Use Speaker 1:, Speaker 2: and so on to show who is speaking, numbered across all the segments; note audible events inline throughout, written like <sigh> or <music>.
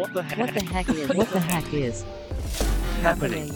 Speaker 1: What the heck?
Speaker 2: What the heck is? What the heck is <laughs>
Speaker 1: happening?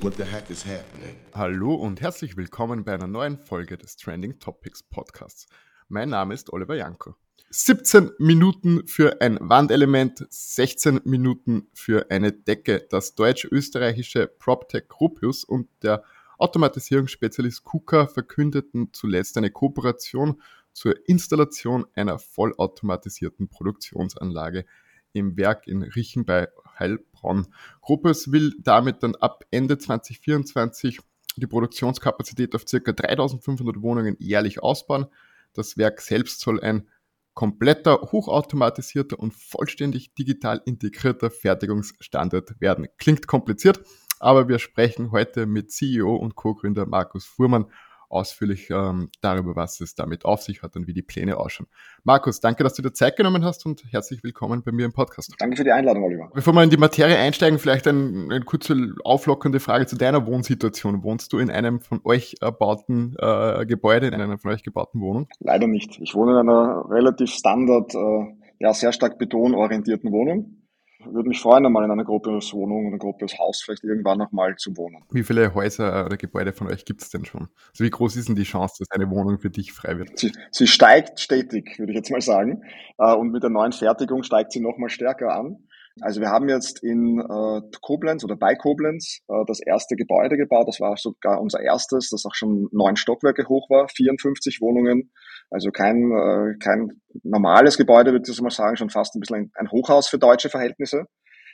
Speaker 3: What the heck is happening?
Speaker 4: Hallo und herzlich willkommen bei einer neuen Folge des Trending Topics Podcasts. Mein Name ist Oliver Janko. 17 Minuten für ein Wandelement, 16 Minuten für eine Decke. Das deutsch-österreichische PropTech Gropius und der Automatisierungsspezialist KUKA verkündeten zuletzt eine Kooperation zur Installation einer vollautomatisierten Produktionsanlage im Werk in Richen bei Heilbronn. Gruppes will damit dann ab Ende 2024 die Produktionskapazität auf ca. 3500 Wohnungen jährlich ausbauen. Das Werk selbst soll ein kompletter, hochautomatisierter und vollständig digital integrierter Fertigungsstandard werden. Klingt kompliziert, aber wir sprechen heute mit CEO und Co-Gründer Markus Fuhrmann ausführlich ähm, darüber, was es damit auf sich hat und wie die Pläne ausschauen. Markus, danke, dass du dir Zeit genommen hast und herzlich willkommen bei mir im Podcast.
Speaker 5: Danke für die Einladung, Oliver.
Speaker 4: Bevor wir in die Materie einsteigen, vielleicht ein, eine kurze auflockernde Frage zu deiner Wohnsituation. Wohnst du in einem von euch erbauten äh, Gebäude, in einer von euch gebauten Wohnung?
Speaker 5: Leider nicht. Ich wohne in einer relativ standard, äh, ja, sehr stark betonorientierten Wohnung würde mich freuen, einmal in einer Gropius-Wohnung oder Gropius-Haus vielleicht irgendwann nochmal zu wohnen.
Speaker 4: Wie viele Häuser oder Gebäude von euch gibt es denn schon? Also wie groß ist denn die Chance, dass eine Wohnung für dich frei wird?
Speaker 5: Sie, sie steigt stetig, würde ich jetzt mal sagen. Äh, und mit der neuen Fertigung steigt sie nochmal stärker an. Also wir haben jetzt in äh, Koblenz oder bei Koblenz äh, das erste Gebäude gebaut. Das war sogar unser erstes, das auch schon neun Stockwerke hoch war, 54 Wohnungen. Also kein, äh, kein normales Gebäude, würde ich mal sagen, schon fast ein bisschen ein, Hochhaus für deutsche Verhältnisse.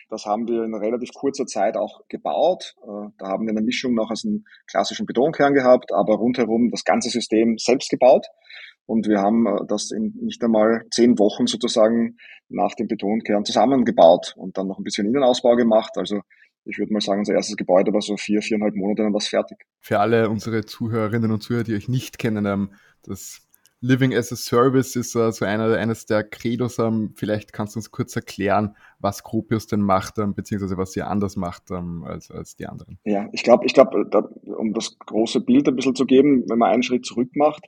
Speaker 5: Das haben wir in relativ kurzer Zeit auch gebaut. Äh, da haben wir eine Mischung noch aus einem klassischen Betonkern gehabt, aber rundherum das ganze System selbst gebaut. Und wir haben äh, das in nicht einmal zehn Wochen sozusagen nach dem Betonkern zusammengebaut und dann noch ein bisschen Innenausbau gemacht. Also ich würde mal sagen, unser erstes Gebäude war so vier, viereinhalb Monate dann was fertig.
Speaker 4: Für alle unsere Zuhörerinnen und Zuhörer, die euch nicht kennen, ähm, das Living as a Service ist äh, so einer, eines der Credos. Ähm, vielleicht kannst du uns kurz erklären, was Gropius denn macht, ähm, beziehungsweise was ihr anders macht als, als die anderen.
Speaker 5: Ja, ich glaube, ich glaube, um das große Bild ein bisschen zu geben, wenn man einen Schritt zurück macht,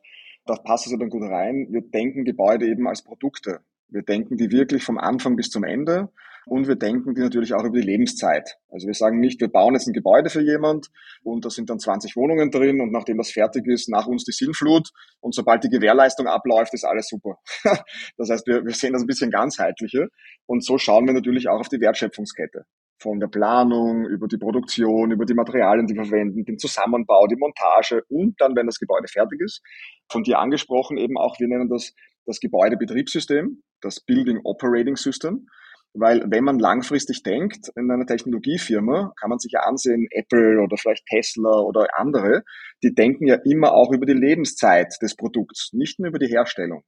Speaker 5: da passt es ja dann gut rein. Wir denken Gebäude eben als Produkte. Wir denken die wirklich vom Anfang bis zum Ende und wir denken die natürlich auch über die Lebenszeit. Also wir sagen nicht, wir bauen jetzt ein Gebäude für jemand und da sind dann 20 Wohnungen drin und nachdem das fertig ist, nach uns die Sinnflut und sobald die Gewährleistung abläuft, ist alles super. <laughs> das heißt, wir, wir sehen das ein bisschen ganzheitlicher und so schauen wir natürlich auch auf die Wertschöpfungskette von der Planung über die Produktion, über die Materialien, die wir verwenden, den Zusammenbau, die Montage und dann, wenn das Gebäude fertig ist, von dir angesprochen eben auch, wir nennen das das Gebäudebetriebssystem, das Building Operating System. Weil wenn man langfristig denkt in einer Technologiefirma, kann man sich ja ansehen, Apple oder vielleicht Tesla oder andere, die denken ja immer auch über die Lebenszeit des Produkts, nicht nur über die Herstellung.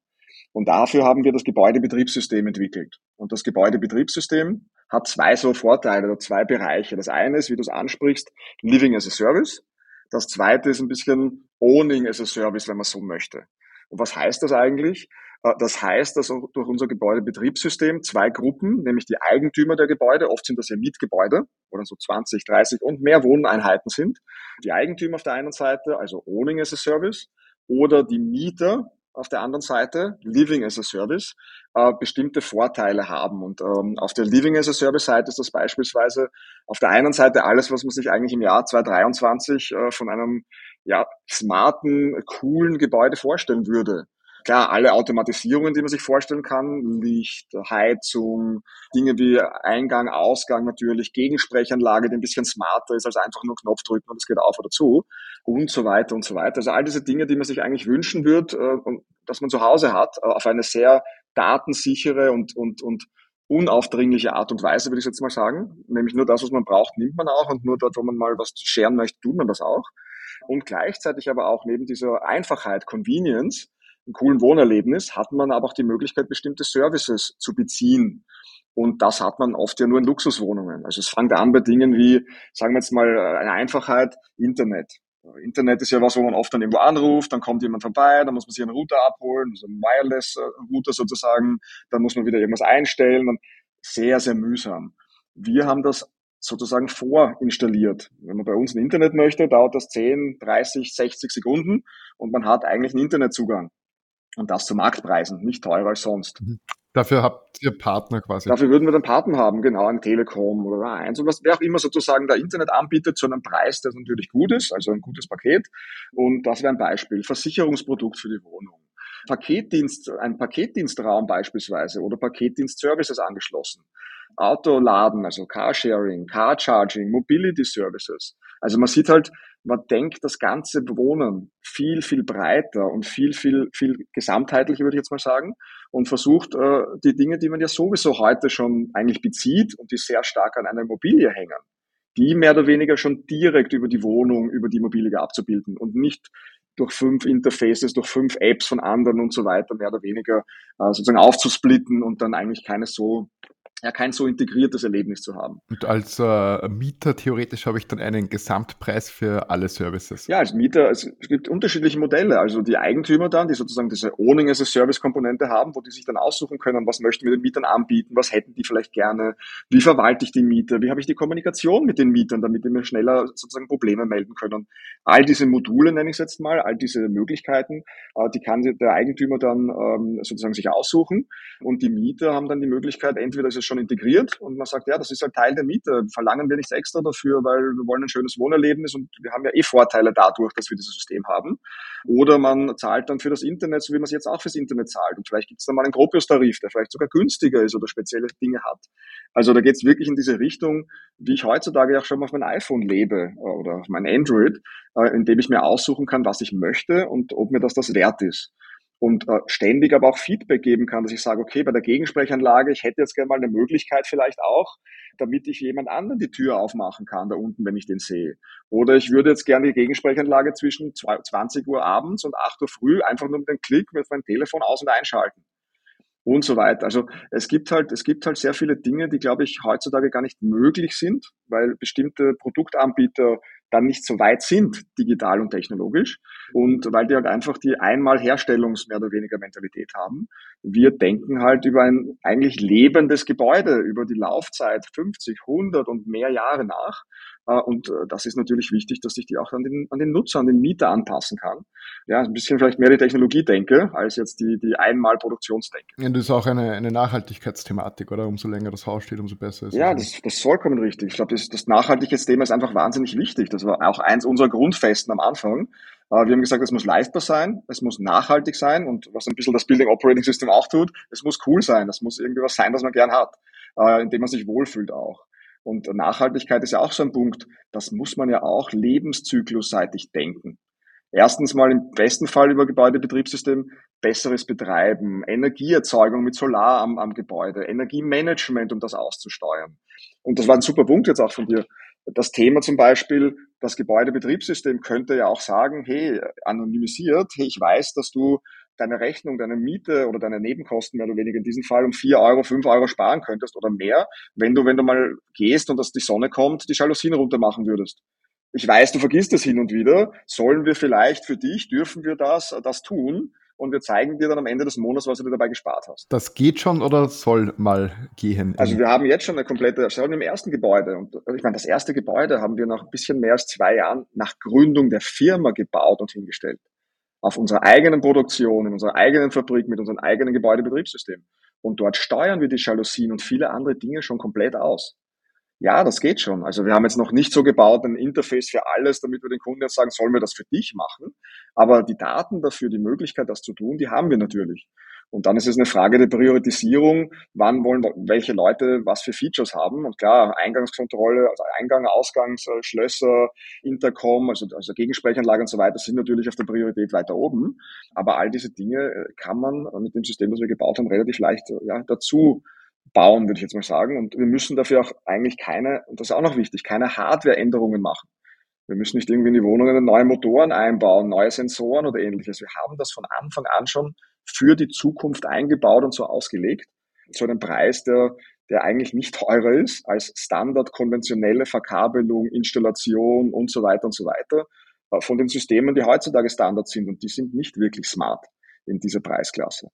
Speaker 5: Und dafür haben wir das Gebäudebetriebssystem entwickelt. Und das Gebäudebetriebssystem hat zwei so Vorteile oder zwei Bereiche. Das eine ist, wie du es ansprichst, Living as a Service. Das zweite ist ein bisschen Owning as a Service, wenn man so möchte. Und was heißt das eigentlich? Äh, das heißt, dass durch unser Gebäudebetriebssystem zwei Gruppen, nämlich die Eigentümer der Gebäude, oft sind das ja Mietgebäude oder so 20, 30 und mehr Wohneinheiten sind, die Eigentümer auf der einen Seite, also Owning as a Service, oder die Mieter auf der anderen Seite, Living as a Service, äh, bestimmte Vorteile haben. Und ähm, auf der Living as a Service Seite ist das beispielsweise auf der einen Seite alles, was man sich eigentlich im Jahr 2023 äh, von einem ja, smarten, coolen Gebäude vorstellen würde klar, alle Automatisierungen, die man sich vorstellen kann, Licht, Heizung, Dinge wie Eingang, Ausgang natürlich, Gegensprechanlage, die ein bisschen smarter ist als einfach nur Knopf drücken und es geht auf oder zu und so weiter und so weiter. Also all diese Dinge, die man sich eigentlich wünschen würde, äh, dass man zu Hause hat, äh, auf eine sehr datensichere und, und, und unaufdringliche Art und Weise, würde ich jetzt mal sagen. Nämlich nur das, was man braucht, nimmt man auch und nur dort, wo man mal was scheren möchte, tut man das auch. Und gleichzeitig aber auch neben dieser Einfachheit, Convenience, einem coolen Wohnerlebnis, hat man aber auch die Möglichkeit, bestimmte Services zu beziehen. Und das hat man oft ja nur in Luxuswohnungen. Also es fängt an bei Dingen wie, sagen wir jetzt mal, eine Einfachheit, Internet. Internet ist ja was, wo man oft dann irgendwo anruft, dann kommt jemand vorbei, dann muss man sich einen Router abholen, also einen Wireless-Router sozusagen, dann muss man wieder irgendwas einstellen und sehr, sehr mühsam. Wir haben das sozusagen vorinstalliert. Wenn man bei uns ein Internet möchte, dauert das 10, 30, 60 Sekunden und man hat eigentlich einen Internetzugang. Und das zu Marktpreisen, nicht teurer als sonst. Mhm.
Speaker 4: Dafür habt ihr Partner quasi.
Speaker 5: Dafür würden wir dann Partner haben, genau, ein Telekom oder eins und was, wer auch immer sozusagen der Internet anbietet zu einem Preis, der natürlich gut ist, also ein gutes Paket. Und das wäre ein Beispiel. Versicherungsprodukt für die Wohnung. Paketdienst, ein Paketdienstraum beispielsweise oder Paketdienstservices angeschlossen. Autoladen, also Carsharing, Carcharging, Mobility Services. Also man sieht halt, man denkt das ganze Wohnen viel, viel breiter und viel, viel, viel gesamtheitlicher, würde ich jetzt mal sagen, und versucht, äh, die Dinge, die man ja sowieso heute schon eigentlich bezieht und die sehr stark an einer Immobilie hängen, die mehr oder weniger schon direkt über die Wohnung, über die Immobilie abzubilden und nicht durch fünf Interfaces, durch fünf Apps von anderen und so weiter mehr oder weniger äh, sozusagen aufzusplitten und dann eigentlich keine so ja kein so integriertes Erlebnis zu haben.
Speaker 4: Und als äh, Mieter theoretisch habe ich dann einen Gesamtpreis für alle Services.
Speaker 5: Ja, als Mieter, es gibt unterschiedliche Modelle. Also die Eigentümer dann, die sozusagen diese Owning as a Service Komponente haben, wo die sich dann aussuchen können, was möchten wir den Mietern anbieten, was hätten die vielleicht gerne, wie verwalte ich die Mieter, wie habe ich die Kommunikation mit den Mietern, damit die mir schneller sozusagen Probleme melden können. All diese Module nenne ich es jetzt mal, all diese Möglichkeiten, äh, die kann der Eigentümer dann ähm, sozusagen sich aussuchen und die Mieter haben dann die Möglichkeit, entweder ist es schon schon integriert und man sagt, ja, das ist halt Teil der Miete, verlangen wir nichts extra dafür, weil wir wollen ein schönes Wohnerlebnis und wir haben ja eh Vorteile dadurch, dass wir dieses System haben. Oder man zahlt dann für das Internet, so wie man es jetzt auch fürs Internet zahlt. Und vielleicht gibt es dann mal einen Gropius-Tarif, der vielleicht sogar günstiger ist oder spezielle Dinge hat. Also da geht es wirklich in diese Richtung, wie ich heutzutage auch schon auf mein iPhone lebe äh, oder auf mein Android, äh, indem ich mir aussuchen kann, was ich möchte und ob mir das das wert ist und äh, ständig aber auch Feedback geben kann, dass ich sage, okay, bei der Gegensprechanlage, ich hätte jetzt gerne mal eine Möglichkeit vielleicht auch, damit ich jemand anderen die Tür aufmachen kann, da unten, wenn ich den sehe. Oder ich würde jetzt gerne die Gegensprechanlage zwischen 20 Uhr abends und 8 Uhr früh einfach nur mit einem Klick mit meinem Telefon aus- und einschalten. Und so weiter. Also es gibt halt, es gibt halt sehr viele Dinge, die, glaube ich, heutzutage gar nicht möglich sind, weil bestimmte Produktanbieter dann nicht so weit sind, digital und technologisch. Und weil die halt einfach die einmal Herstellungs mehr oder weniger Mentalität haben. Wir denken halt über ein eigentlich lebendes Gebäude, über die Laufzeit 50, 100 und mehr Jahre nach. Äh, und äh, das ist natürlich wichtig, dass ich die auch an den, an den Nutzer, an den Mieter anpassen kann. Ja, ein bisschen vielleicht mehr die Technologie denke, als jetzt die, die Einmal-Produktionsdenke.
Speaker 4: Ja, das ist auch eine, eine Nachhaltigkeitsthematik, oder? Umso länger das Haus steht, umso besser ist es.
Speaker 5: Ja, das, das ist vollkommen richtig. Ich glaube, das, das Nachhaltigkeitsthema ist einfach wahnsinnig wichtig. Das war auch eins unserer Grundfesten am Anfang. Äh, wir haben gesagt, es muss leistbar sein, es muss nachhaltig sein und was ein bisschen das Building Operating System auch tut, es muss cool sein, es muss irgendwie was sein, was man gern hat, in dem man sich wohlfühlt auch. Und Nachhaltigkeit ist ja auch so ein Punkt, das muss man ja auch lebenszyklusseitig denken. Erstens mal im besten Fall über Gebäudebetriebssystem besseres Betreiben, Energieerzeugung mit Solar am, am Gebäude, Energiemanagement, um das auszusteuern. Und das war ein super Punkt jetzt auch von dir. Das Thema zum Beispiel, das Gebäudebetriebssystem könnte ja auch sagen, hey, anonymisiert, hey, ich weiß, dass du deine Rechnung, deine Miete oder deine Nebenkosten mehr oder weniger in diesem Fall um vier Euro, fünf Euro sparen könntest oder mehr, wenn du, wenn du mal gehst und dass die Sonne kommt, die Jalousien runter machen würdest. Ich weiß, du vergisst das hin und wieder. Sollen wir vielleicht für dich, dürfen wir das, das tun? Und wir zeigen dir dann am Ende des Monats, was du dir dabei gespart hast.
Speaker 4: Das geht schon oder soll mal gehen?
Speaker 5: Also wir haben jetzt schon eine komplette, schon im ersten Gebäude. Und ich meine, das erste Gebäude haben wir nach ein bisschen mehr als zwei Jahren nach Gründung der Firma gebaut und hingestellt auf unserer eigenen Produktion, in unserer eigenen Fabrik, mit unserem eigenen Gebäudebetriebssystem. Und dort steuern wir die Jalousien und viele andere Dinge schon komplett aus. Ja, das geht schon. Also wir haben jetzt noch nicht so gebaut, ein Interface für alles, damit wir den Kunden jetzt sagen, sollen wir das für dich machen. Aber die Daten dafür, die Möglichkeit, das zu tun, die haben wir natürlich. Und dann ist es eine Frage der Priorisierung, wann wollen welche Leute was für Features haben. Und klar, Eingangskontrolle, also Eingang, Ausgang, Schlösser, Intercom, also, also Gegensprechanlage und so weiter sind natürlich auf der Priorität weiter oben. Aber all diese Dinge äh, kann man mit dem System, das wir gebaut haben, relativ leicht ja, dazu bauen, würde ich jetzt mal sagen. Und wir müssen dafür auch eigentlich keine, und das ist auch noch wichtig, keine Hardware-Änderungen machen. Wir müssen nicht irgendwie in die Wohnungen neue Motoren einbauen, neue Sensoren oder ähnliches. Wir haben das von Anfang an schon für die Zukunft eingebaut und so ausgelegt, zu einem Preis, der, der eigentlich nicht teurer ist als Standard konventionelle Verkabelung, Installation und so weiter und so weiter äh, von den Systemen, die heutzutage Standard sind und die sind nicht wirklich smart in dieser Preisklasse.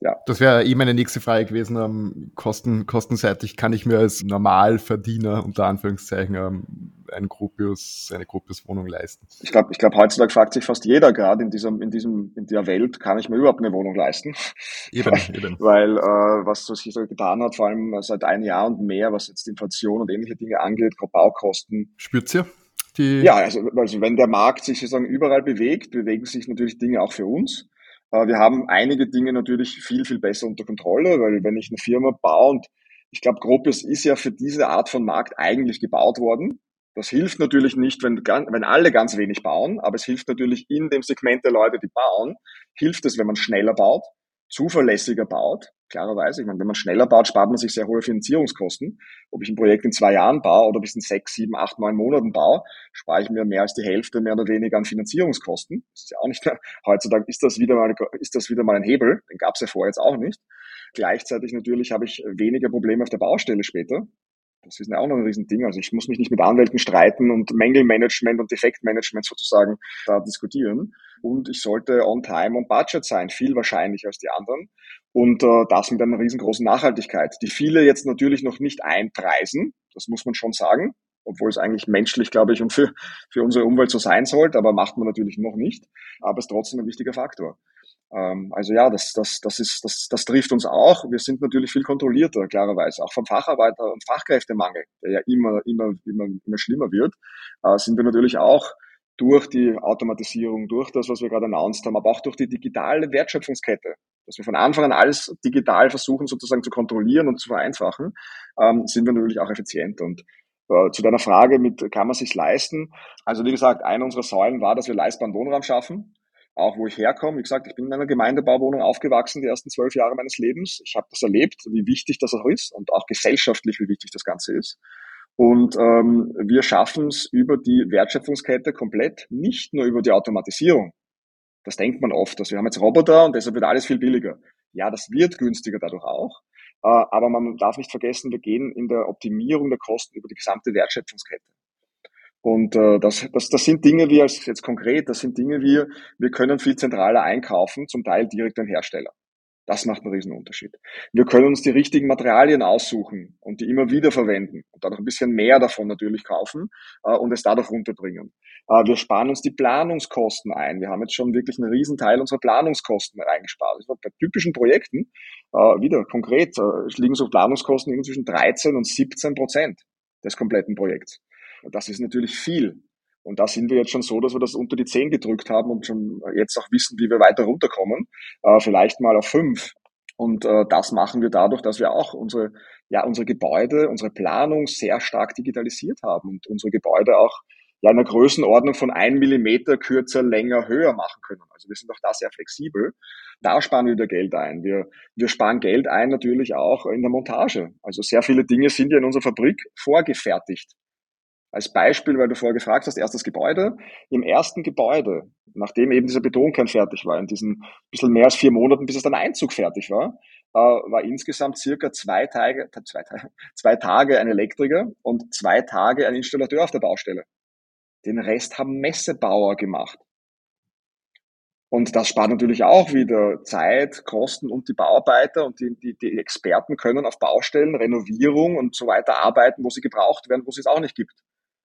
Speaker 5: Ja.
Speaker 4: Das wäre eh meine nächste Frage gewesen. Ähm, kosten, kostenseitig kann ich mir als Normalverdiener unter Anführungszeichen ähm, ein Gropius, eine Gropius-Wohnung leisten?
Speaker 5: Ich glaube, ich glaube, heutzutage fragt sich fast jeder gerade in diesem, in diesem, in der Welt, kann ich mir überhaupt eine Wohnung leisten?
Speaker 4: Eben, <laughs> eben.
Speaker 5: Weil äh, was sich so getan hat, vor allem seit einem Jahr und mehr, was jetzt Inflation und ähnliche Dinge angeht, Baukosten.
Speaker 4: Spürt ihr? Die
Speaker 5: ja, also, also wenn der Markt sich sozusagen überall bewegt, bewegen sich natürlich Dinge auch für uns. Äh, wir haben einige Dinge natürlich viel, viel besser unter Kontrolle, weil wenn ich eine Firma baue und ich glaube, Gropius ist ja für diese Art von Markt eigentlich gebaut worden. Das hilft natürlich nicht, wenn, wenn alle ganz wenig bauen, aber es hilft natürlich in dem Segment der Leute, die bauen, hilft es, wenn man schneller baut, zuverlässiger baut, klarerweise. Ich meine, wenn man schneller baut, spart man sich sehr hohe Finanzierungskosten. Ob ich ein Projekt in zwei Jahren baue oder bis in sechs, sieben, acht, neun Monaten baue, spare ich mir mehr als die Hälfte mehr oder weniger an Finanzierungskosten. Das ist ja auch nicht, heutzutage ist das wieder mal, ist das wieder mal ein Hebel. Den gab es ja vorher jetzt auch nicht. Gleichzeitig natürlich habe ich weniger Probleme auf der Baustelle später. Das ist ja auch noch ein Riesending. Also ich muss mich nicht mit Anwälten streiten und Mängelmanagement und Defektmanagement sozusagen da diskutieren. Und ich sollte on time und budget sein, viel wahrscheinlicher als die anderen. Und äh, das mit einer riesengroßen Nachhaltigkeit, die viele jetzt natürlich noch nicht einpreisen. Das muss man schon sagen obwohl es eigentlich menschlich, glaube ich, und für, für unsere Umwelt so sein sollte, aber macht man natürlich noch nicht. Aber es ist trotzdem ein wichtiger Faktor. Ähm, also ja, das, das, das, ist, das, das trifft uns auch. Wir sind natürlich viel kontrollierter, klarerweise. Auch vom Facharbeiter- und Fachkräftemangel, der ja immer, immer, immer, immer schlimmer wird, äh, sind wir natürlich auch durch die Automatisierung, durch das, was wir gerade announced haben, aber auch durch die digitale Wertschöpfungskette, dass wir von Anfang an alles digital versuchen sozusagen zu kontrollieren und zu vereinfachen, ähm, sind wir natürlich auch effizient. Und äh, zu deiner Frage mit, kann man sich leisten? Also wie gesagt, eine unserer Säulen war, dass wir leistbaren Wohnraum schaffen auch wo ich herkomme. Wie gesagt, ich bin in einer Gemeindebauwohnung aufgewachsen, die ersten zwölf Jahre meines Lebens. Ich habe das erlebt, wie wichtig das auch ist und auch gesellschaftlich, wie wichtig das Ganze ist. Und ähm, wir schaffen es über die Wertschöpfungskette komplett, nicht nur über die Automatisierung. Das denkt man oft, dass wir haben jetzt Roboter und deshalb wird alles viel billiger. Ja, das wird günstiger dadurch auch. Äh, aber man darf nicht vergessen, wir gehen in der Optimierung der Kosten über die gesamte Wertschöpfungskette. Und äh, das, das, das sind Dinge wie als jetzt konkret, das sind Dinge wie, wir können viel zentraler einkaufen, zum Teil direkt den Hersteller. Das macht einen riesen Unterschied. Wir können uns die richtigen Materialien aussuchen und die immer wieder verwenden und dadurch ein bisschen mehr davon natürlich kaufen äh, und es dadurch runterbringen. Äh, wir sparen uns die Planungskosten ein. Wir haben jetzt schon wirklich einen riesen Teil unserer Planungskosten reingespart. Also bei typischen Projekten, äh, wieder konkret, äh, liegen so Planungskosten zwischen 13 und 17 Prozent des kompletten Projekts. Das ist natürlich viel. Und da sind wir jetzt schon so, dass wir das unter die 10 gedrückt haben und schon jetzt auch wissen, wie wir weiter runterkommen. Äh, vielleicht mal auf 5. Und äh, das machen wir dadurch, dass wir auch unsere, ja, unsere Gebäude, unsere Planung sehr stark digitalisiert haben und unsere Gebäude auch ja, in einer Größenordnung von ein Millimeter kürzer, länger, höher machen können. Also wir sind auch da sehr flexibel. Da sparen wir wieder Geld ein. Wir, wir sparen Geld ein natürlich auch in der Montage. Also sehr viele Dinge sind ja in unserer Fabrik vorgefertigt. Als Beispiel, weil du vorher gefragt hast, erstes Gebäude. Im ersten Gebäude, nachdem eben dieser Betonkern fertig war, in diesen bisschen mehr als vier Monaten, bis es dann Einzug fertig war, äh, war insgesamt circa zwei Tage, zwei, <laughs> zwei Tage ein Elektriker und zwei Tage ein Installateur auf der Baustelle. Den Rest haben Messebauer gemacht. Und das spart natürlich auch wieder Zeit, Kosten und die Bauarbeiter und die, die, die Experten können auf Baustellen, Renovierung und so weiter arbeiten, wo sie gebraucht werden, wo es es auch nicht gibt.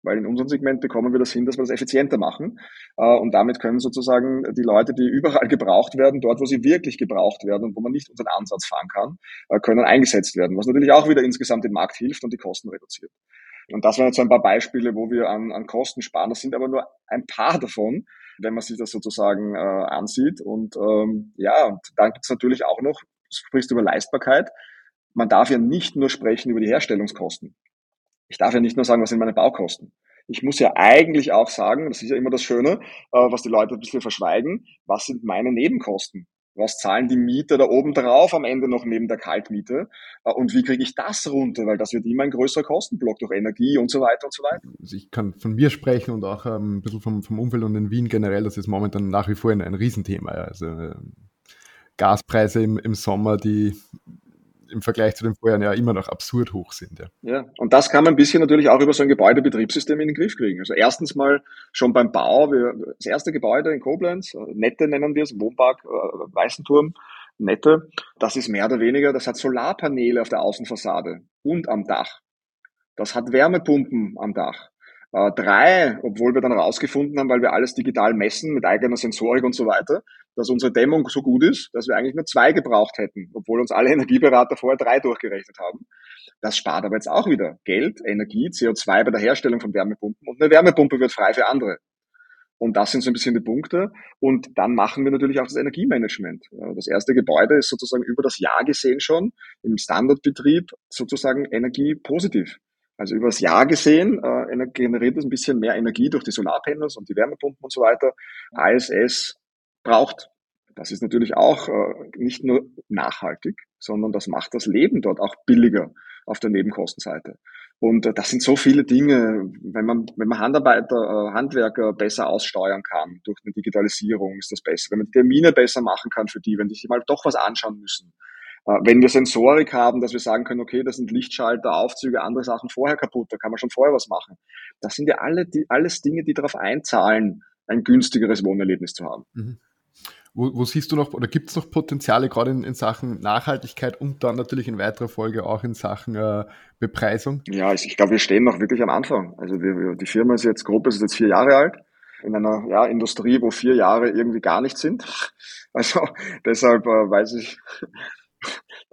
Speaker 5: Weil in unserem Segment bekommen wir das hin, dass wir das effizienter machen. Äh, und damit können sozusagen die Leute, die überall <laughs> gebraucht werden, dort, wo sie wirklich gebraucht werden und wo man nicht unseren Ansatz fahren kann, äh, können eingesetzt werden. Was natürlich auch wieder insgesamt dem Markt hilft und die Kosten reduziert. Und das waren jetzt so ein paar Beispiele, wo wir an, an Kosten sparen. Das sind aber nur ein paar davon, wenn man sich das sozusagen äh, ansieht. Und ähm, ja, und dann gibt es natürlich auch noch, du sprichst über Leistbarkeit. Man darf ja nicht nur sprechen über die Herstellungskosten. Ich darf ja nicht nur sagen, was sind meine Baukosten. Ich muss ja eigentlich auch sagen, das ist ja immer das Schöne, äh, was die Leute ein bisschen verschweigen, was sind meine Nebenkosten? Was zahlen die Mieter da oben drauf am Ende noch neben der Kaltmiete? Äh, und wie kriege ich das runter? Weil das wird immer ein größerer Kostenblock durch Energie und so weiter und so weiter.
Speaker 4: Also ich kann von mir sprechen und auch ähm, ein bisschen vom, vom Umfeld und in Wien generell. Das ist momentan nach wie vor ein, ein Riesenthema. Also äh, Gaspreise im, im Sommer, die im Vergleich zu den Vorjahren ja immer noch absurd hoch sind. Ja.
Speaker 5: ja, und das kann man ein bisschen natürlich auch über so ein Gebäudebetriebssystem in den Griff kriegen. Also erstens mal schon beim Bau, wir, das erste Gebäude in Koblenz, äh, Nette nennen wir es, Wohnpark, äh, Weißenturm, nette. Das ist mehr oder weniger, das hat Solarpaneele auf der Außenfassade und am Dach. Das hat Wärmepumpen am Dach. Äh, drei, obwohl wir dann herausgefunden haben, weil wir alles digital messen mit eigener Sensorik und so weiter, dass unsere Dämmung so gut ist, dass wir eigentlich nur zwei gebraucht hätten, obwohl uns alle <laughs> Energieberater vorher drei durchgerechnet haben. Das spart aber jetzt auch wieder Geld, Energie, CO2 bei der Herstellung von Wärmepumpen und eine Wärmepumpe wird frei für andere. Und das sind so ein bisschen die Punkte. Und dann machen wir natürlich auch das Energiemanagement. Das erste Gebäude ist sozusagen über das Jahr gesehen schon im Standardbetrieb sozusagen energiepositiv. Also über das Jahr gesehen äh, generiert es ein bisschen mehr Energie durch die Solarpanels und die Wärmepumpen und so weiter, als es braucht. Das ist natürlich auch äh, nicht nur nachhaltig, sondern das macht das Leben dort auch billiger auf der Nebenkostenseite. Und äh, das sind so viele Dinge, wenn man, wenn man Handarbeiter, äh, Handwerker besser aussteuern kann durch eine Digitalisierung, ist das besser. Wenn man Termine besser machen kann für die, wenn die sich mal doch was anschauen müssen. Äh, wenn wir Sensorik haben, dass wir sagen können, okay, das sind Lichtschalter, Aufzüge, andere Sachen vorher kaputt, da kann man schon vorher was machen. Das sind ja alle, die, alles Dinge, die darauf einzahlen, ein günstigeres Wohnerlebnis zu haben.
Speaker 4: Mhm. Wo, wo, siehst du noch oder gibt es noch Potenziale gerade in, in, Sachen Nachhaltigkeit und dann natürlich in weiterer Folge auch in Sachen äh, Bepreisung?
Speaker 5: Ja, ich, ich glaube, wir stehen noch wirklich am Anfang. Also wir, die Firma ist jetzt grob, ist jetzt vier Jahre alt in einer ja, Industrie, wo vier Jahre irgendwie gar nichts sind. <laughs> Also deshalb äh, weiß ich,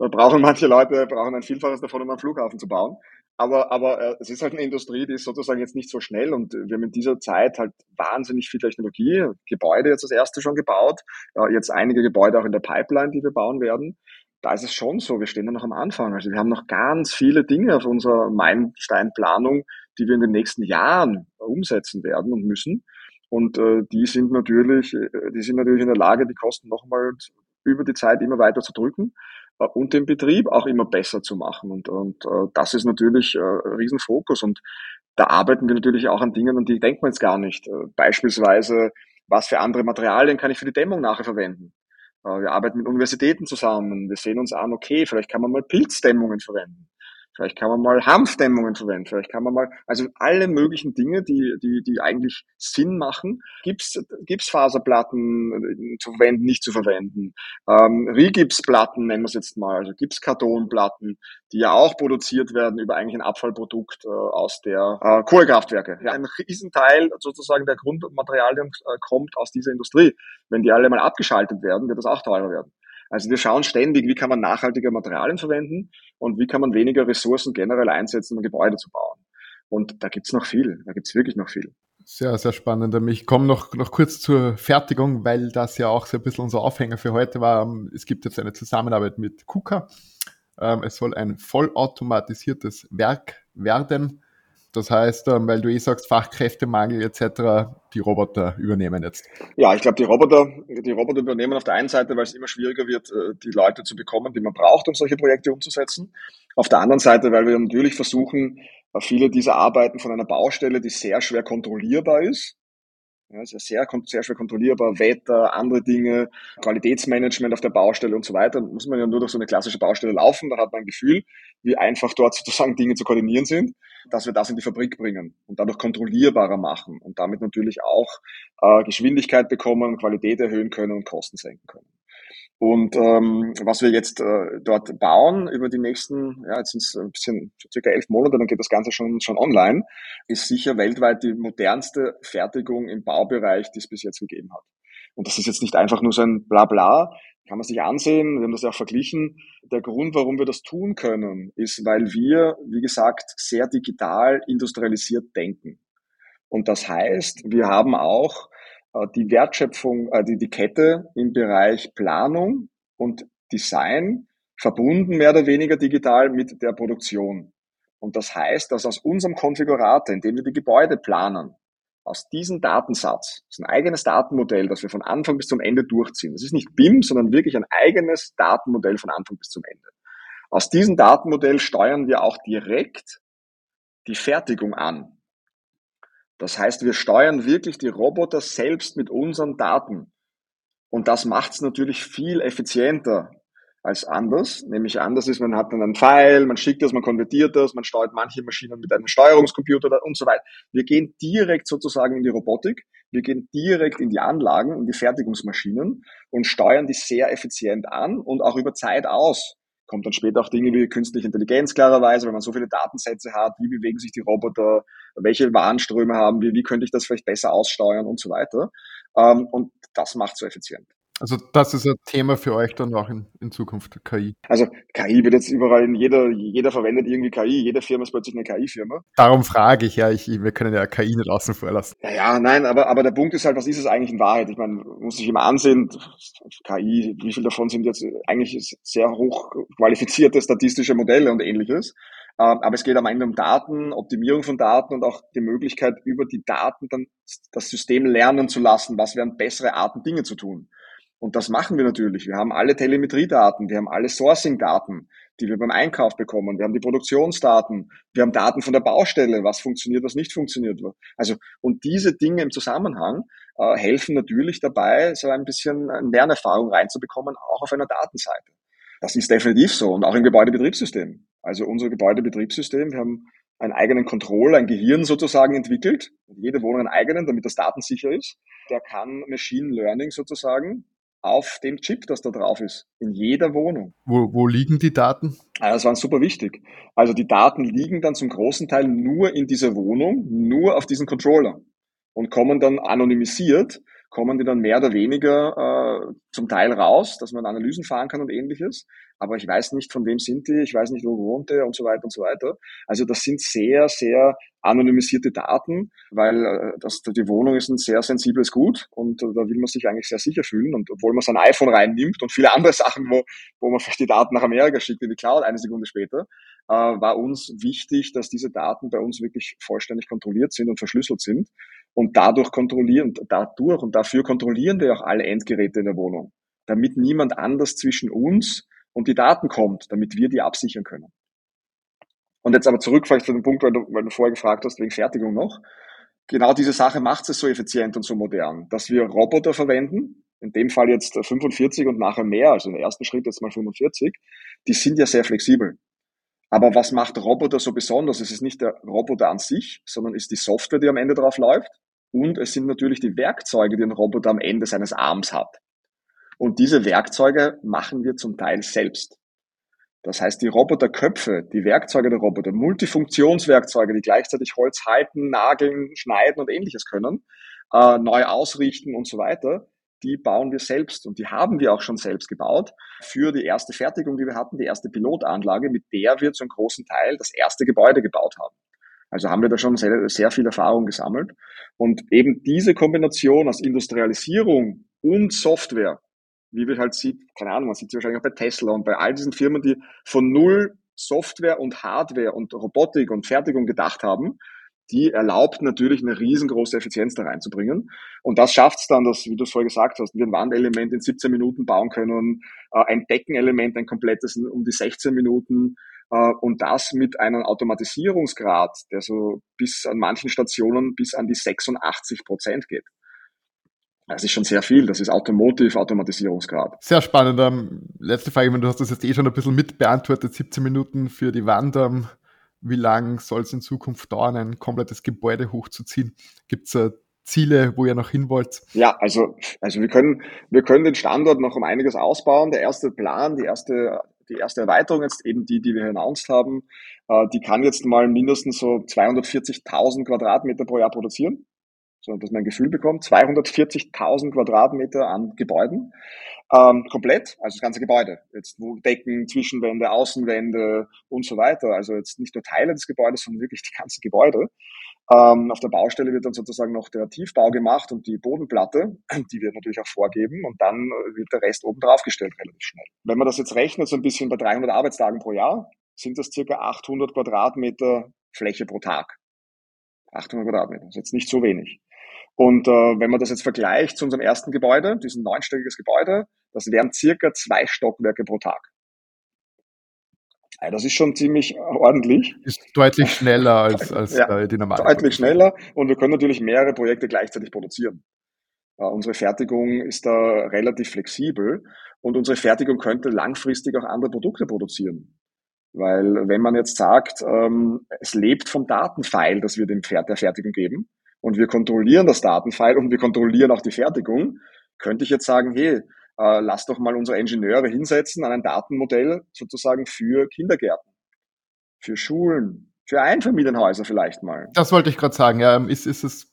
Speaker 5: da brauchen manche Leute brauchen ein Vielfaches davon, um einen Flughafen zu bauen. Aber, aber äh, es ist halt eine Industrie, die ist sozusagen jetzt nicht so schnell und wir haben in dieser Zeit halt wahnsinnig viel Technologie, Gebäude jetzt das erste schon gebaut, äh, jetzt einige Gebäude auch in der Pipeline, die wir bauen werden. Da ist es schon so, wir stehen da noch am Anfang. Also wir haben noch ganz viele Dinge auf unserer Meilensteinplanung, die wir in den nächsten Jahren umsetzen werden und müssen. Und äh, die sind natürlich, äh, die sind natürlich in der Lage, die Kosten nochmal über die Zeit immer weiter zu drücken und den Betrieb auch immer besser zu machen. Und, und äh, das ist natürlich äh, Riesenfokus. Und da arbeiten wir natürlich auch an Dingen, an die denkt man jetzt gar nicht. Äh, beispielsweise, was für andere Materialien kann ich für die Dämmung nachher verwenden? Äh, wir arbeiten mit Universitäten zusammen. Wir sehen uns an, okay, vielleicht kann man mal Pilzdämmungen verwenden. Vielleicht kann man mal Hanfdämmungen verwenden. Vielleicht kann man mal, also alle möglichen Dinge, die, die, die eigentlich Sinn machen. Gips, Gipsfaserplatten äh, zu verwenden, nicht zu verwenden. Ähm, Rigipsplatten nennen wir es jetzt mal, also Gipskartonplatten, die ja auch produziert werden über eigentlich ein Abfallprodukt äh, aus der äh, Kohlekraftwerke. Ja, ein Riesenteil sozusagen der Grundmaterialien äh, kommt aus dieser Industrie. Wenn die alle mal abgeschaltet werden, wird das auch teurer werden. Also wir schauen ständig, wie kann man nachhaltige Materialien verwenden und wie kann man weniger Ressourcen generell einsetzen, um Gebäude zu bauen. Und da gibt's noch viel, da gibt's wirklich noch viel.
Speaker 4: Sehr, sehr spannend. Ich komme noch, noch kurz zur Fertigung, weil das ja auch so ein bisschen unser Aufhänger für heute war. Es gibt jetzt eine Zusammenarbeit mit KUKA. Ähm, es soll ein vollautomatisiertes Werk werden. Das heißt, ähm, weil du eh sagst, Fachkräftemangel etc., die Roboter übernehmen jetzt.
Speaker 5: Ja, ich glaube, die Roboter, die Roboter übernehmen auf der einen Seite, weil es immer schwieriger wird, äh, die Leute zu bekommen, die man braucht, um solche Projekte umzusetzen. Auf der anderen Seite, weil wir natürlich versuchen, äh, viele dieser Arbeiten von einer Baustelle, die sehr schwer kontrollierbar ist, ja, ist ja sehr, sehr schwer kontrollierbar, Wetter, andere Dinge, Qualitätsmanagement auf der Baustelle und so weiter. Muss man ja nur durch so eine klassische Baustelle laufen, da hat man ein Gefühl, wie einfach dort sozusagen Dinge zu koordinieren sind, dass wir das in die Fabrik bringen und dadurch kontrollierbarer machen und damit natürlich auch äh, Geschwindigkeit bekommen, Qualität erhöhen können und Kosten senken können. Und ähm, was wir jetzt äh, dort bauen über die nächsten, ja, jetzt sind es ein bisschen circa elf Monate, dann geht das Ganze schon, schon online, ist sicher weltweit die modernste Fertigung im Baubereich, die es bis jetzt gegeben hat. Und das ist jetzt nicht einfach nur so ein Blabla, kann man sich ansehen, wir haben das ja auch verglichen. Der Grund, warum wir das tun können, ist, weil wir, wie gesagt, sehr digital industrialisiert denken. Und das heißt, wir haben auch die Wertschöpfung, äh, die, die Kette im Bereich Planung und Design verbunden mehr oder weniger digital mit der Produktion. Und das heißt, dass aus unserem Konfigurator, in dem wir die Gebäude planen, aus diesem Datensatz, das ist ein eigenes Datenmodell, das wir von Anfang bis zum Ende durchziehen. Das ist nicht BIM, sondern wirklich ein eigenes Datenmodell von Anfang bis zum Ende. Aus diesem Datenmodell steuern wir auch direkt die Fertigung an. Das heißt, wir steuern wirklich die Roboter selbst mit unseren Daten. Und das macht es natürlich viel effizienter als anders. Nämlich anders ist, man hat dann einen Pfeil, man schickt das, man konvertiert das, man steuert manche Maschinen mit einem Steuerungscomputer und so weiter. Wir gehen direkt sozusagen in die Robotik. Wir gehen direkt in die Anlagen, in die Fertigungsmaschinen und steuern die sehr effizient an und auch über Zeit aus. Kommt dann später auch Dinge wie künstliche Intelligenz klarerweise, wenn man so viele Datensätze hat, wie bewegen sich die Roboter, welche Warenströme haben wir, wie könnte ich das vielleicht besser aussteuern und so weiter. Ähm, und das macht so effizient.
Speaker 4: Also das ist ein Thema für euch dann auch in, in Zukunft, KI.
Speaker 5: Also KI wird jetzt überall in jeder, jeder verwendet irgendwie KI, jede Firma ist plötzlich eine KI-Firma.
Speaker 4: Darum frage ich ja, ich, wir können ja KI nicht außen vor lassen.
Speaker 5: Ja, ja, nein, aber, aber der Punkt ist halt, was ist es eigentlich in Wahrheit? Ich meine, muss sich immer ansehen, KI, wie viel davon sind jetzt eigentlich sehr hoch qualifizierte statistische Modelle und ähnliches. Ähm, aber es geht am Ende um Daten, Optimierung von Daten und auch die Möglichkeit, über die Daten dann das System lernen zu lassen, was wären bessere Arten, Dinge zu tun. Und das machen wir natürlich. Wir haben alle Telemetriedaten, wir haben alle Sourcing-Daten, die wir beim Einkauf bekommen. Wir haben die Produktionsdaten, wir haben Daten von der Baustelle, was funktioniert, was nicht funktioniert. Also, und diese Dinge im Zusammenhang äh, helfen natürlich dabei, so ein bisschen Lernerfahrung reinzubekommen, auch auf einer Datenseite. Das ist definitiv so und auch im Gebäudebetriebssystem. Also unser Gebäudebetriebssystem, wir haben einen eigenen Control, ein Gehirn sozusagen entwickelt. Jede Wohnung einen eigenen, damit das datensicher ist. Der kann Machine Learning sozusagen auf dem Chip, das da drauf ist, in jeder Wohnung.
Speaker 4: Wo, wo liegen die Daten?
Speaker 5: Ah, das war super wichtig. Also die Daten liegen dann zum großen Teil nur in dieser Wohnung, nur auf diesen Controller und kommen dann anonymisiert, kommen die dann mehr oder weniger äh, zum Teil raus, dass man Analysen fahren kann und ähnliches. Aber ich weiß nicht, von wem sind die, ich weiß nicht, wo wohnt der und so weiter und so weiter. Also das sind sehr, sehr anonymisierte Daten, weil äh, das, die Wohnung ist ein sehr sensibles Gut und äh, da will man sich eigentlich sehr sicher fühlen. Und obwohl man sein iPhone reinnimmt und viele andere <laughs> Sachen, wo, wo man vielleicht die Daten nach Amerika schickt in die Cloud eine Sekunde später, äh, war uns wichtig, dass diese Daten bei uns wirklich vollständig kontrolliert sind und verschlüsselt sind. Und dadurch kontrollieren, dadurch und dafür kontrollieren wir auch alle Endgeräte in der Wohnung, damit niemand anders zwischen uns und die Daten kommt, damit wir die absichern können. Und jetzt aber zurück vielleicht zu dem Punkt, weil du, weil du vorher gefragt hast, wegen Fertigung noch. Genau diese Sache macht es so effizient und so modern, dass wir Roboter verwenden, in dem Fall jetzt 45 und nachher mehr, also im ersten Schritt jetzt mal 45, die sind ja sehr flexibel. Aber was macht Roboter so besonders? Es ist nicht der Roboter an sich, sondern ist die Software, die am Ende drauf läuft. Und es sind natürlich die Werkzeuge, die ein Roboter am Ende seines Arms hat. Und diese Werkzeuge machen wir zum Teil selbst. Das heißt, die Roboterköpfe, die Werkzeuge der Roboter, Multifunktionswerkzeuge, die gleichzeitig Holz halten, nageln, schneiden und ähnliches können, äh, neu ausrichten und so weiter, die bauen wir selbst und die haben wir auch schon selbst gebaut für die erste Fertigung, die wir hatten, die erste Pilotanlage, mit der wir zum großen Teil das erste Gebäude gebaut haben. Also haben wir da schon sehr, sehr viel Erfahrung gesammelt. Und eben diese Kombination aus Industrialisierung und Software, wie wir halt sieht, keine Ahnung, man sieht sie wahrscheinlich auch bei Tesla und bei all diesen Firmen, die von null Software und Hardware und Robotik und Fertigung gedacht haben, die erlaubt natürlich eine riesengroße Effizienz da reinzubringen. Und das schafft es dann, dass, wie du es vorher gesagt hast, wir ein Wandelement in 17 Minuten bauen können, äh, ein Deckenelement, ein komplettes um die 16 Minuten äh, und das mit einem Automatisierungsgrad, der so bis an manchen Stationen bis an die 86 Prozent geht. Das ist schon sehr viel. Das ist Automotive-Automatisierungsgrad.
Speaker 4: Sehr spannend. Ähm, letzte Frage, du hast das jetzt eh schon ein bisschen mit beantwortet. 17 Minuten für die Wand. Wie lang soll es in Zukunft dauern, ein komplettes Gebäude hochzuziehen? Gibt es äh, Ziele, wo ihr noch hin wollt?
Speaker 5: Ja, also, also wir können, wir können den Standort noch um einiges ausbauen. Der erste Plan, die erste, die erste Erweiterung jetzt eben die, die wir announced haben, äh, die kann jetzt mal mindestens so 240.000 Quadratmeter pro Jahr produzieren so dass man ein Gefühl bekommt, 240.000 Quadratmeter an Gebäuden, ähm, komplett, also das ganze Gebäude, jetzt wo Decken, Zwischenwände, Außenwände und so weiter, also jetzt nicht nur Teile des Gebäudes, sondern wirklich die ganzen Gebäude. Ähm, auf der Baustelle wird dann sozusagen noch der Tiefbau gemacht und die Bodenplatte, die wird natürlich auch vorgeben und dann wird der Rest oben drauf gestellt relativ schnell. Wenn man das jetzt rechnet, so ein bisschen bei 300 Arbeitstagen pro Jahr, sind das circa 800 Quadratmeter Fläche pro Tag. 800 Quadratmeter, das ist jetzt nicht so wenig. Und äh, wenn man das jetzt vergleicht zu unserem ersten Gebäude, diesem neunstöckiges Gebäude, das wären circa zwei Stockwerke pro Tag. Ja, das ist schon ziemlich ordentlich.
Speaker 4: Ist deutlich schneller als, <laughs> als ja, die normale.
Speaker 5: Deutlich schneller und wir können natürlich mehrere Projekte gleichzeitig produzieren. Uh, unsere Fertigung ist da relativ flexibel und unsere Fertigung könnte langfristig auch andere Produkte produzieren. Weil wenn man jetzt sagt, ähm, es lebt vom Datenfile, das wir dem Pferd der Fertigung geben, und wir kontrollieren das Datenfile und wir kontrollieren auch die Fertigung, könnte ich jetzt sagen, hey, äh, lass doch mal unsere Ingenieure hinsetzen an ein Datenmodell sozusagen für Kindergärten, für Schulen, für Einfamilienhäuser vielleicht mal.
Speaker 4: Das wollte ich gerade sagen. Ja, ist, ist es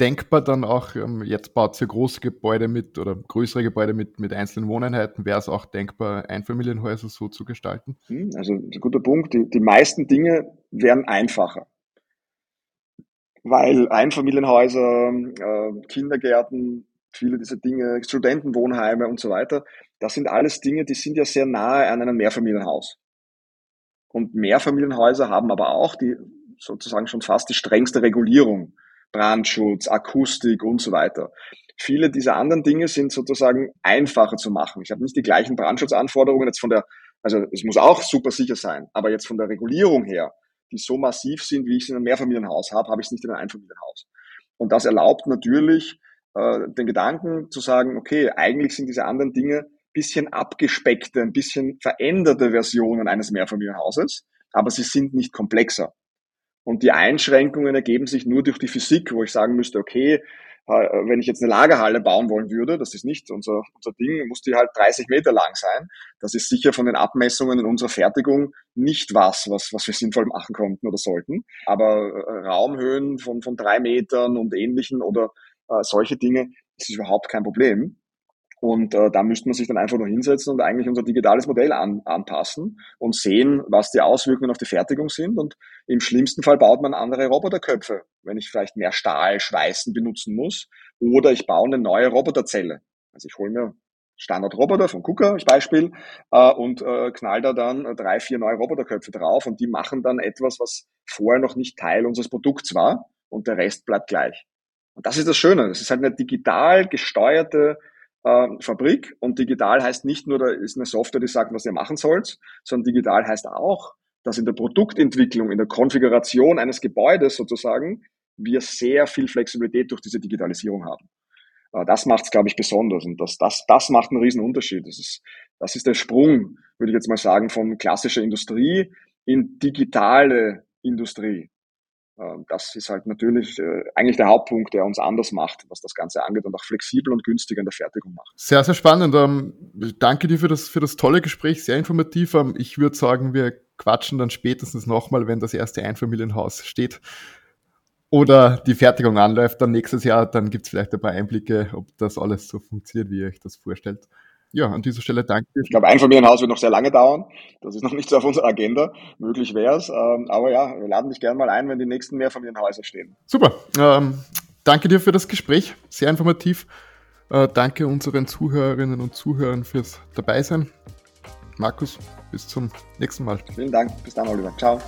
Speaker 4: denkbar dann auch, ähm, jetzt baut ihr große Gebäude mit oder größere Gebäude mit, mit einzelnen Wohneinheiten, wäre es auch denkbar, Einfamilienhäuser so zu gestalten?
Speaker 5: Hm, also ein guter Punkt. Die, die meisten Dinge werden einfacher. Weil Einfamilienhäuser, äh, Kindergärten, viele dieser Dinge, Studentenwohnheime und so weiter, das sind alles Dinge, die sind ja sehr nahe an einem Mehrfamilienhaus. Und Mehrfamilienhäuser haben aber auch die sozusagen schon fast die strengste Regulierung. Brandschutz, Akustik und so weiter. Viele dieser anderen Dinge sind sozusagen einfacher zu machen. Ich habe nicht die gleichen Brandschutzanforderungen jetzt von der, also es muss auch super sicher sein, aber jetzt von der Regulierung her, die so massiv sind, wie ich es in einem Mehrfamilienhaus habe, habe ich es nicht in einem Einfamilienhaus. Und das erlaubt natürlich äh, den Gedanken zu sagen, okay, eigentlich sind diese anderen Dinge bisschen abgespeckte, ein bisschen veränderte Versionen eines Mehrfamilienhauses, aber sie sind nicht komplexer. Und die Einschränkungen ergeben sich nur durch die Physik, wo ich sagen müsste, okay, wenn ich jetzt eine Lagerhalle bauen wollen würde, das ist nicht unser, unser Ding, muss die halt 30 Meter lang sein. Das ist sicher von den Abmessungen in unserer Fertigung nicht was, was, was wir sinnvoll machen konnten oder sollten. Aber äh, Raumhöhen von, von drei Metern und ähnlichen oder äh, solche Dinge, das ist überhaupt kein Problem. Und äh, da müsste man sich dann einfach nur hinsetzen und eigentlich unser digitales Modell an, anpassen und sehen, was die Auswirkungen auf die Fertigung sind. Und im schlimmsten Fall baut man andere Roboterköpfe, wenn ich vielleicht mehr Stahl, Schweißen benutzen muss. Oder ich baue eine neue Roboterzelle. Also ich hole mir Standardroboter von KUKA als Beispiel äh, und äh, knall da dann drei, vier neue Roboterköpfe drauf und die machen dann etwas, was vorher noch nicht Teil unseres Produkts war und der Rest bleibt gleich. Und das ist das Schöne. Das ist halt eine digital gesteuerte äh, Fabrik. Und digital heißt nicht nur, da ist eine Software, die sagt, was ihr machen sollt, sondern digital heißt auch, dass in der Produktentwicklung, in der Konfiguration eines Gebäudes sozusagen, wir sehr viel Flexibilität durch diese Digitalisierung haben. Äh, das macht es, glaube ich, besonders. Und das, das, das macht einen riesen Unterschied. Das ist, das ist der Sprung, würde ich jetzt mal sagen, von klassischer Industrie in digitale Industrie. Ähm, das ist halt natürlich äh, eigentlich der Hauptpunkt, der uns anders macht, was das Ganze angeht und auch flexibel und günstig in der Fertigung macht.
Speaker 4: Sehr, sehr spannend. Ähm, danke dir für das, für das tolle Gespräch, sehr informativ. Ähm, ich würde sagen, wir quatschen dann spätestens nochmal, wenn das erste Einfamilienhaus steht oder die Fertigung anläuft dann nächstes Jahr. Dann gibt es vielleicht ein paar Einblicke, ob das alles so funktioniert, wie ihr euch das vorstellt ja, an dieser Stelle danke.
Speaker 5: Ich glaube, Einfamilienhaus wird noch sehr lange dauern. Das ist noch nicht so auf unserer Agenda. Möglich wäre es. Ähm, aber ja, wir laden dich gerne mal ein, wenn die nächsten Mehrfamilienhäuser stehen.
Speaker 4: Super. Ähm, danke dir für das Gespräch. Sehr informativ. Äh, danke unseren Zuhörerinnen und Zuhörern fürs Dabeisein. Markus, bis zum nächsten Mal.
Speaker 5: Vielen Dank. Bis dann, Oliver. Ciao.